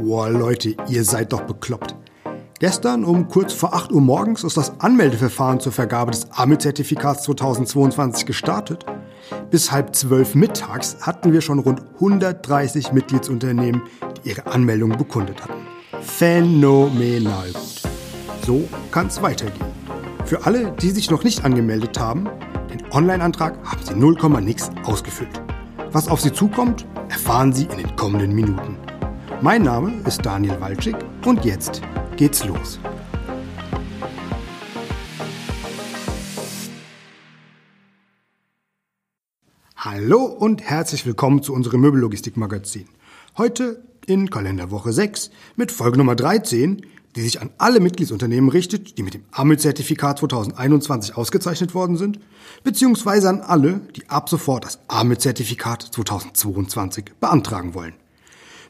Boah, Leute, ihr seid doch bekloppt. Gestern um kurz vor 8 Uhr morgens ist das Anmeldeverfahren zur Vergabe des AMI-Zertifikats 2022 gestartet. Bis halb zwölf mittags hatten wir schon rund 130 Mitgliedsunternehmen, die ihre Anmeldung bekundet hatten. Phänomenal gut. So kann es weitergehen. Für alle, die sich noch nicht angemeldet haben, den Online-Antrag haben sie 0, nix ausgefüllt. Was auf sie zukommt, erfahren Sie in den kommenden Minuten. Mein Name ist Daniel Walczyk und jetzt geht's los. Hallo und herzlich willkommen zu unserem Möbellogistik-Magazin. Heute in Kalenderwoche 6 mit Folge Nummer 13, die sich an alle Mitgliedsunternehmen richtet, die mit dem AMIL-Zertifikat 2021 ausgezeichnet worden sind, beziehungsweise an alle, die ab sofort das AMIL-Zertifikat 2022 beantragen wollen.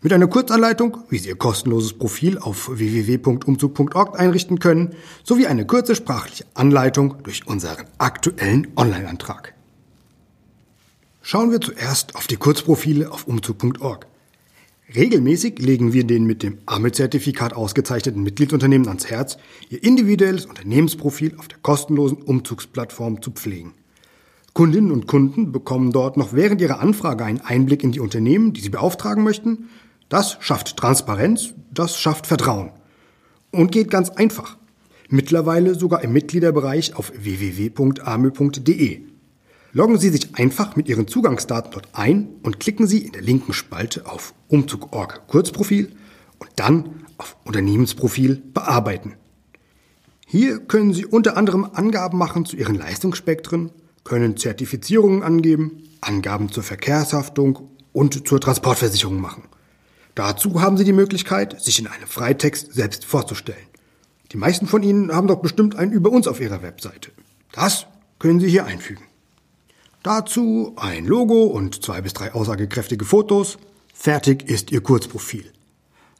Mit einer Kurzanleitung, wie Sie Ihr kostenloses Profil auf www.umzug.org einrichten können, sowie eine kurze sprachliche Anleitung durch unseren aktuellen Online-Antrag. Schauen wir zuerst auf die Kurzprofile auf umzug.org. Regelmäßig legen wir den mit dem AME-Zertifikat ausgezeichneten Mitgliedsunternehmen ans Herz, ihr individuelles Unternehmensprofil auf der kostenlosen Umzugsplattform zu pflegen. Kundinnen und Kunden bekommen dort noch während ihrer Anfrage einen Einblick in die Unternehmen, die sie beauftragen möchten, das schafft Transparenz, das schafft Vertrauen. Und geht ganz einfach. Mittlerweile sogar im Mitgliederbereich auf www.amö.de. Loggen Sie sich einfach mit Ihren Zugangsdaten dort ein und klicken Sie in der linken Spalte auf Umzug.org Kurzprofil und dann auf Unternehmensprofil bearbeiten. Hier können Sie unter anderem Angaben machen zu Ihren Leistungsspektren, können Zertifizierungen angeben, Angaben zur Verkehrshaftung und zur Transportversicherung machen. Dazu haben Sie die Möglichkeit, sich in einem Freitext selbst vorzustellen. Die meisten von Ihnen haben doch bestimmt einen über uns auf Ihrer Webseite. Das können Sie hier einfügen. Dazu ein Logo und zwei bis drei aussagekräftige Fotos. Fertig ist Ihr Kurzprofil.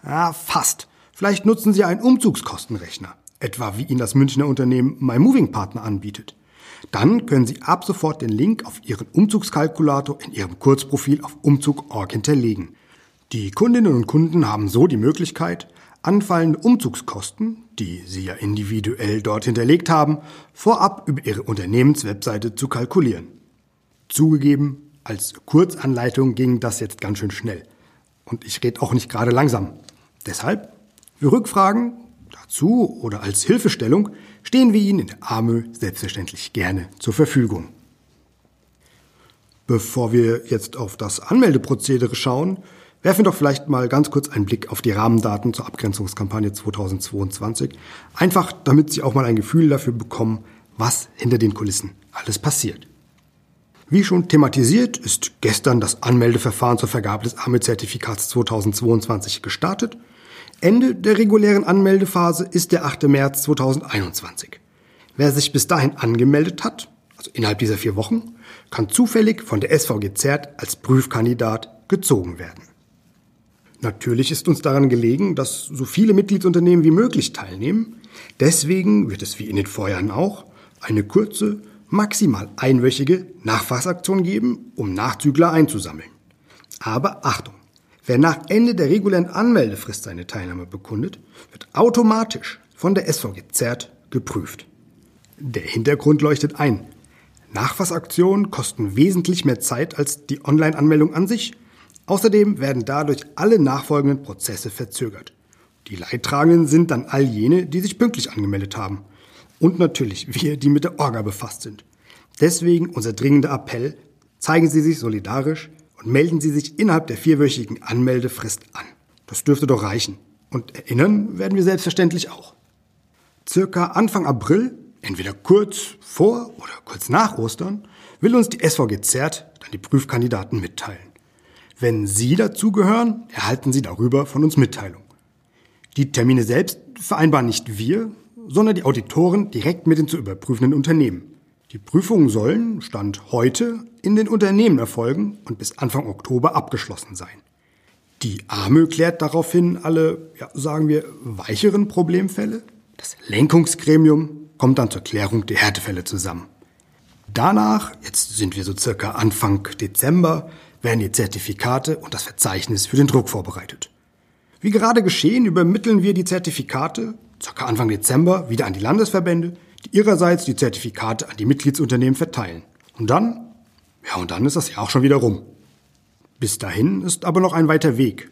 Ja, fast. Vielleicht nutzen Sie einen Umzugskostenrechner, etwa wie Ihnen das Münchner Unternehmen MyMovingPartner anbietet. Dann können Sie ab sofort den Link auf Ihren Umzugskalkulator in Ihrem Kurzprofil auf Umzug.org hinterlegen. Die Kundinnen und Kunden haben so die Möglichkeit, anfallende Umzugskosten, die sie ja individuell dort hinterlegt haben, vorab über ihre Unternehmenswebseite zu kalkulieren. Zugegeben, als Kurzanleitung ging das jetzt ganz schön schnell. Und ich rede auch nicht gerade langsam. Deshalb, für Rückfragen dazu oder als Hilfestellung stehen wir Ihnen in der AMÖ selbstverständlich gerne zur Verfügung. Bevor wir jetzt auf das Anmeldeprozedere schauen, Werfen doch vielleicht mal ganz kurz einen Blick auf die Rahmendaten zur Abgrenzungskampagne 2022. Einfach, damit Sie auch mal ein Gefühl dafür bekommen, was hinter den Kulissen alles passiert. Wie schon thematisiert, ist gestern das Anmeldeverfahren zur Vergabe des AME-Zertifikats 2022 gestartet. Ende der regulären Anmeldephase ist der 8. März 2021. Wer sich bis dahin angemeldet hat, also innerhalb dieser vier Wochen, kann zufällig von der SVG ZERT als Prüfkandidat gezogen werden. Natürlich ist uns daran gelegen, dass so viele Mitgliedsunternehmen wie möglich teilnehmen. Deswegen wird es wie in den Vorjahren auch eine kurze, maximal einwöchige Nachfassaktion geben, um Nachzügler einzusammeln. Aber Achtung! Wer nach Ende der regulären Anmeldefrist seine Teilnahme bekundet, wird automatisch von der SVG ZERT geprüft. Der Hintergrund leuchtet ein. Nachfassaktionen kosten wesentlich mehr Zeit als die Online-Anmeldung an sich – Außerdem werden dadurch alle nachfolgenden Prozesse verzögert. Die Leidtragenden sind dann all jene, die sich pünktlich angemeldet haben. Und natürlich wir, die mit der Orga befasst sind. Deswegen unser dringender Appell, zeigen Sie sich solidarisch und melden Sie sich innerhalb der vierwöchigen Anmeldefrist an. Das dürfte doch reichen. Und erinnern werden wir selbstverständlich auch. Circa Anfang April, entweder kurz vor oder kurz nach Ostern, will uns die SVG ZERT dann die Prüfkandidaten mitteilen. Wenn Sie dazugehören, erhalten Sie darüber von uns Mitteilung. Die Termine selbst vereinbaren nicht wir, sondern die Auditoren direkt mit den zu überprüfenden Unternehmen. Die Prüfungen sollen, Stand heute, in den Unternehmen erfolgen und bis Anfang Oktober abgeschlossen sein. Die AMÖ klärt daraufhin alle, ja, sagen wir, weicheren Problemfälle. Das Lenkungsgremium kommt dann zur Klärung der Härtefälle zusammen. Danach, jetzt sind wir so circa Anfang Dezember, werden die Zertifikate und das Verzeichnis für den Druck vorbereitet. Wie gerade geschehen, übermitteln wir die Zertifikate ca. Anfang Dezember wieder an die Landesverbände, die ihrerseits die Zertifikate an die Mitgliedsunternehmen verteilen. Und dann? Ja, und dann ist das ja auch schon wieder rum. Bis dahin ist aber noch ein weiter Weg.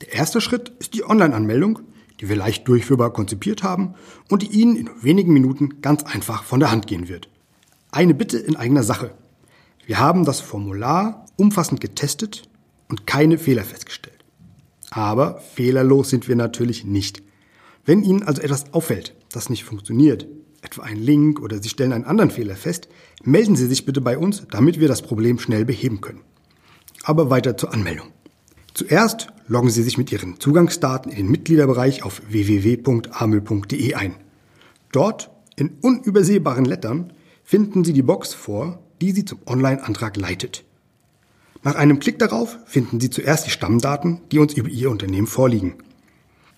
Der erste Schritt ist die Online-Anmeldung, die wir leicht durchführbar konzipiert haben und die Ihnen in wenigen Minuten ganz einfach von der Hand gehen wird. Eine Bitte in eigener Sache. Wir haben das Formular umfassend getestet und keine Fehler festgestellt. Aber fehlerlos sind wir natürlich nicht. Wenn Ihnen also etwas auffällt, das nicht funktioniert, etwa ein Link oder Sie stellen einen anderen Fehler fest, melden Sie sich bitte bei uns, damit wir das Problem schnell beheben können. Aber weiter zur Anmeldung. Zuerst loggen Sie sich mit Ihren Zugangsdaten in den Mitgliederbereich auf www.amel.de ein. Dort in unübersehbaren Lettern finden Sie die Box vor, die Sie zum Online-Antrag leitet. Nach einem Klick darauf finden Sie zuerst die Stammdaten, die uns über Ihr Unternehmen vorliegen.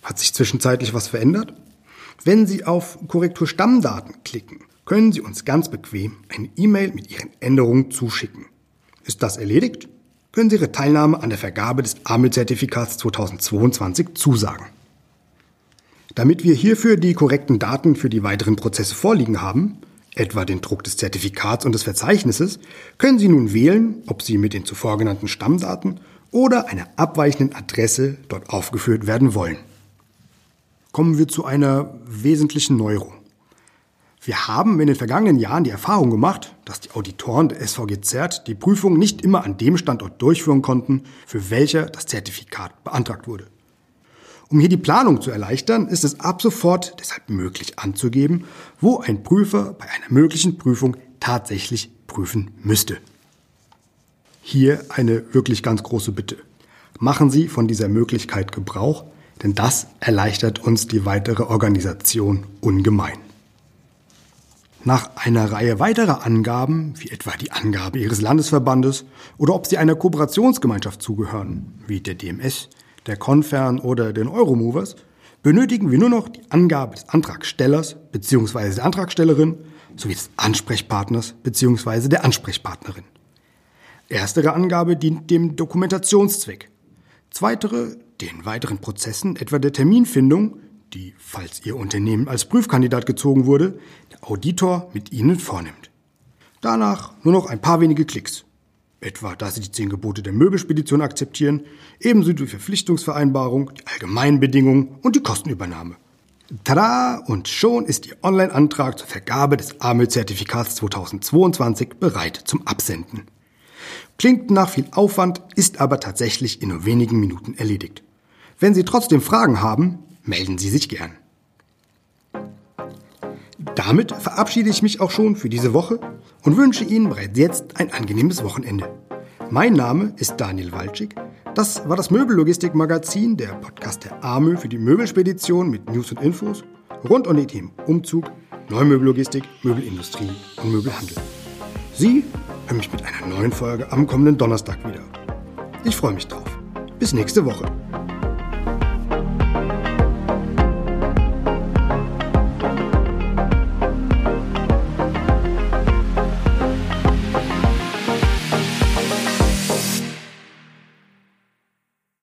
Hat sich zwischenzeitlich was verändert? Wenn Sie auf Korrektur Stammdaten klicken, können Sie uns ganz bequem eine E-Mail mit Ihren Änderungen zuschicken. Ist das erledigt? Können Sie Ihre Teilnahme an der Vergabe des AMEL-Zertifikats 2022 zusagen. Damit wir hierfür die korrekten Daten für die weiteren Prozesse vorliegen haben, etwa den Druck des Zertifikats und des Verzeichnisses, können Sie nun wählen, ob Sie mit den zuvor genannten Stammdaten oder einer abweichenden Adresse dort aufgeführt werden wollen. Kommen wir zu einer wesentlichen Neuerung. Wir haben in den vergangenen Jahren die Erfahrung gemacht, dass die Auditoren der SVG ZERT die Prüfung nicht immer an dem Standort durchführen konnten, für welcher das Zertifikat beantragt wurde. Um hier die Planung zu erleichtern, ist es ab sofort deshalb möglich anzugeben, wo ein Prüfer bei einer möglichen Prüfung tatsächlich prüfen müsste. Hier eine wirklich ganz große Bitte. Machen Sie von dieser Möglichkeit Gebrauch, denn das erleichtert uns die weitere Organisation ungemein. Nach einer Reihe weiterer Angaben, wie etwa die Angabe Ihres Landesverbandes oder ob Sie einer Kooperationsgemeinschaft zugehören, wie der DMS, der Confern oder den Euromovers, benötigen wir nur noch die Angabe des Antragstellers bzw. der Antragstellerin sowie des Ansprechpartners bzw. der Ansprechpartnerin. Erstere Angabe dient dem Dokumentationszweck. Zweitere den weiteren Prozessen, etwa der Terminfindung, die, falls Ihr Unternehmen als Prüfkandidat gezogen wurde, der Auditor mit Ihnen vornimmt. Danach nur noch ein paar wenige Klicks etwa dass sie die zehn Gebote der Möbelspedition akzeptieren, ebenso die Verpflichtungsvereinbarung, die allgemeinen Bedingungen und die Kostenübernahme. Tada! Und schon ist Ihr Online-Antrag zur Vergabe des AML-Zertifikats 2022 bereit zum Absenden. Klingt nach viel Aufwand, ist aber tatsächlich in nur wenigen Minuten erledigt. Wenn Sie trotzdem Fragen haben, melden Sie sich gern. Damit verabschiede ich mich auch schon für diese Woche und wünsche Ihnen bereits jetzt ein angenehmes Wochenende. Mein Name ist Daniel Walczyk. Das war das Möbellogistik-Magazin, der Podcast der AMÖ für die Möbelspedition mit News und Infos rund um die Themen Umzug, Neumöbellogistik, Möbelindustrie und Möbelhandel. Sie hören mich mit einer neuen Folge am kommenden Donnerstag wieder. Ich freue mich drauf. Bis nächste Woche.